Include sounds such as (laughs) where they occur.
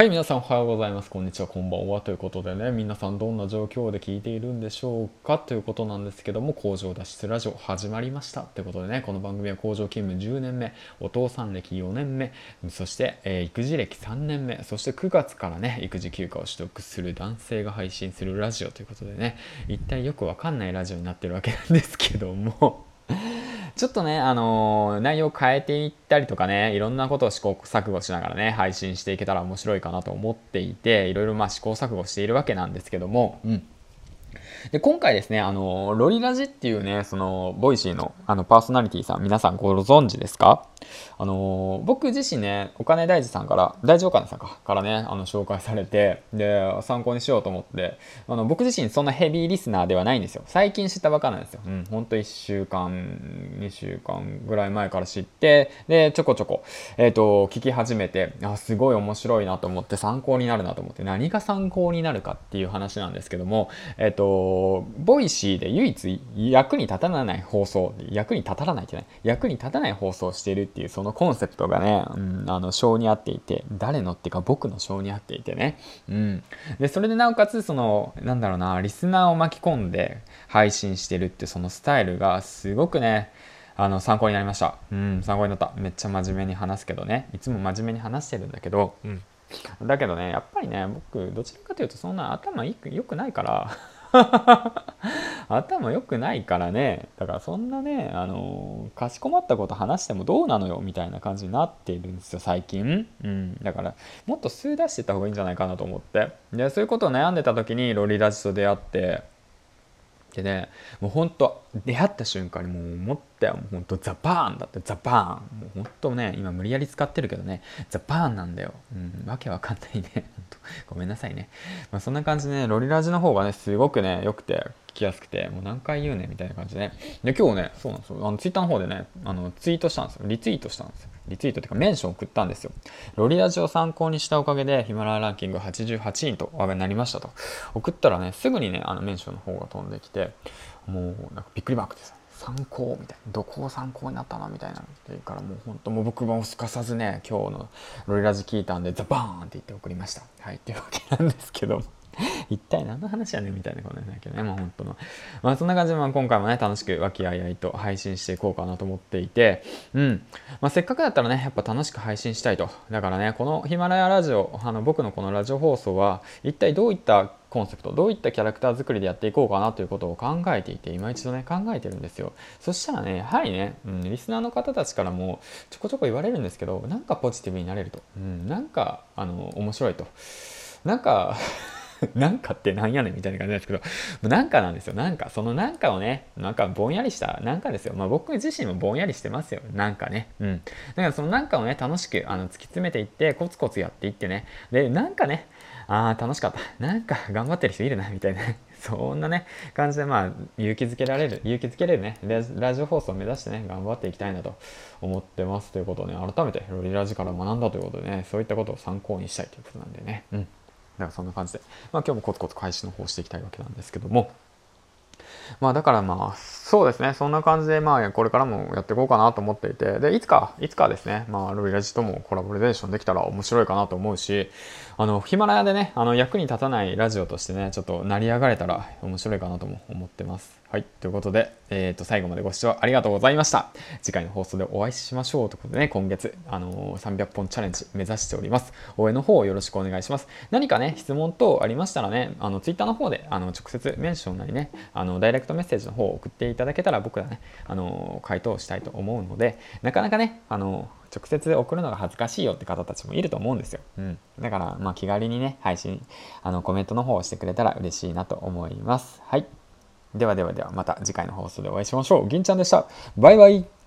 はい、皆さんおはようございます。こんにちは、こんばんは。ということでね、皆さんどんな状況で聞いているんでしょうか？ということなんですけども、工場脱出ラジオ始まりました。ということでね、この番組は工場勤務10年目、お父さん歴4年目、そして、えー、育児歴3年目、そして9月からね、育児休暇を取得する男性が配信するラジオということでね、一体よくわかんないラジオになってるわけなんですけどもちょっとね、あのー、内容を変えていったりとかね、いろんなことを試行錯誤しながらね、配信していけたら面白いかなと思っていて、いろいろまあ試行錯誤しているわけなんですけども、うん。で、今回ですね、あの、ロリラジっていうね、その、ボイシーの、あの、パーソナリティさん、皆さんご存知ですか？あの、僕自身ね、お金大事さんから、大事お金さんか、からね、あの、紹介されて、で、参考にしようと思って、あの、僕自身そんなヘビーリスナーではないんですよ。最近知ったばかなんですよ。うん、ほんと1週間、2週間ぐらい前から知って、で、ちょこちょこ、えっ、ー、と、聞き始めて、あ、すごい面白いなと思って、参考になるなと思って、何が参考になるかっていう話なんですけども、えっ、ー、と、ボイシーで唯一役に立たない放送、役に立たないってない、役に立たない放送をしているっていうそのコンセプトがね、うん、あの、性に合っていて、誰のっていうか僕の性に合っていてね、うん。で、それでなおかつ、その、なんだろうな、リスナーを巻き込んで配信してるってそのスタイルがすごくね、あの、参考になりました。うん、参考になった。めっちゃ真面目に話すけどね、いつも真面目に話してるんだけど、うん。だけどね、やっぱりね、僕、どちらかというとそんな頭良くないから頭良くないからね。だからそんなねあのかしこまったこと話してもどうなのよみたいな感じになっているんですよ最近、うん、だからもっと数出してた方がいいんじゃないかなと思って。でそういうことを悩んでた時にロリラジと出会って。でねもうほんと出会った瞬間にもう思ったよ。もうほんとザバーンだって。ザバーン。もうほんとね今無理やり使ってるけどね。ザバーンなんだよ。うん。わけわかんないね。ごめんなさいね。まあそんな感じでねロリラジの方がねすごくね良くて。聞きやすくてもう何回言うねみたいな感じでで今日ねそうなんですよあのツイッターの方でねあのツイートしたんですよリツイートしたんですよリツイートっていうかメンション送ったんですよ。ロリラジを参考にしたおかげでヒマラヤランキング88位と話題になりましたと。送ったらね、すぐにね、あのメンションの方が飛んできて、もうなんかびっくりマークです。参考みたいな。どこを参考になったのみたいな。って言うからもう本当もう僕もすかさずね、今日のロリラジ聞いたんでザバーンって言って送りました。はい、っていうわけなんですけども。一体何の話やねんみたいなことなんだけどね、まあ本当の。まあそんな感じで、まあ今回もね、楽しく和気あいあいと配信していこうかなと思っていて、うん。まあせっかくだったらね、やっぱ楽しく配信したいと。だからね、このヒマラヤラジオ、あの僕のこのラジオ放送は、一体どういったコンセプトどういったキャラクター作りでやっていこうかなということを考えていて今一度ね考えてるんですよそしたらねやはりね、うん、リスナーの方たちからもちょこちょこ言われるんですけどなんかポジティブになれると、うん、なんかあの面白いとなんか (laughs) なんかってなんやねんみたいな感じなんですけど、なんかなんですよ。なんか、そのなんかをね、なんかぼんやりしたなんかですよ。まあ僕自身もぼんやりしてますよ。なんかね。うん。だからそのなんかをね、楽しくあの突き詰めていって、コツコツやっていってね。で、なんかね、ああ、楽しかった。なんか頑張ってる人いるな、みたいな。(laughs) そんなね、感じでまあ、勇気づけられる、勇気づけれるね、ラジオ放送を目指してね、頑張っていきたいなと思ってます。ということをね、改めてロリラジから学んだということでね、そういったことを参考にしたいということなんでね。うん。だかそんな感じで、まあ今日もコツコツ開始の方していきたいわけなんですけども、まあだからまあ、そうですね、そんな感じでまあこれからもやっていこうかなと思っていて、で、いつか、いつかですね、まあロイラジともコラボレーションできたら面白いかなと思うし、あの、ヒマラヤでね、あの役に立たないラジオとしてね、ちょっと成り上がれたら面白いかなとも思ってます。はい。ということで、えっ、ー、と、最後までご視聴ありがとうございました。次回の放送でお会いしましょうということでね、今月、あのー、300本チャレンジ目指しております。応援の方よろしくお願いします。何かね、質問等ありましたらね、あの、Twitter の方で、あの、直接メンションなりね、あの、ダイレクトメッセージの方を送っていたただけたら僕はね、あの、回答したいと思うので、なかなかね、あの、直接送るのが恥ずかしいよって方たちもいると思うんですよ。うん。だから、まあ、気軽にね、配信、あの、コメントの方をしてくれたら嬉しいなと思います。はい。ではではではまた次回の放送でお会いしましょう。銀ちゃんでした。バイバイ。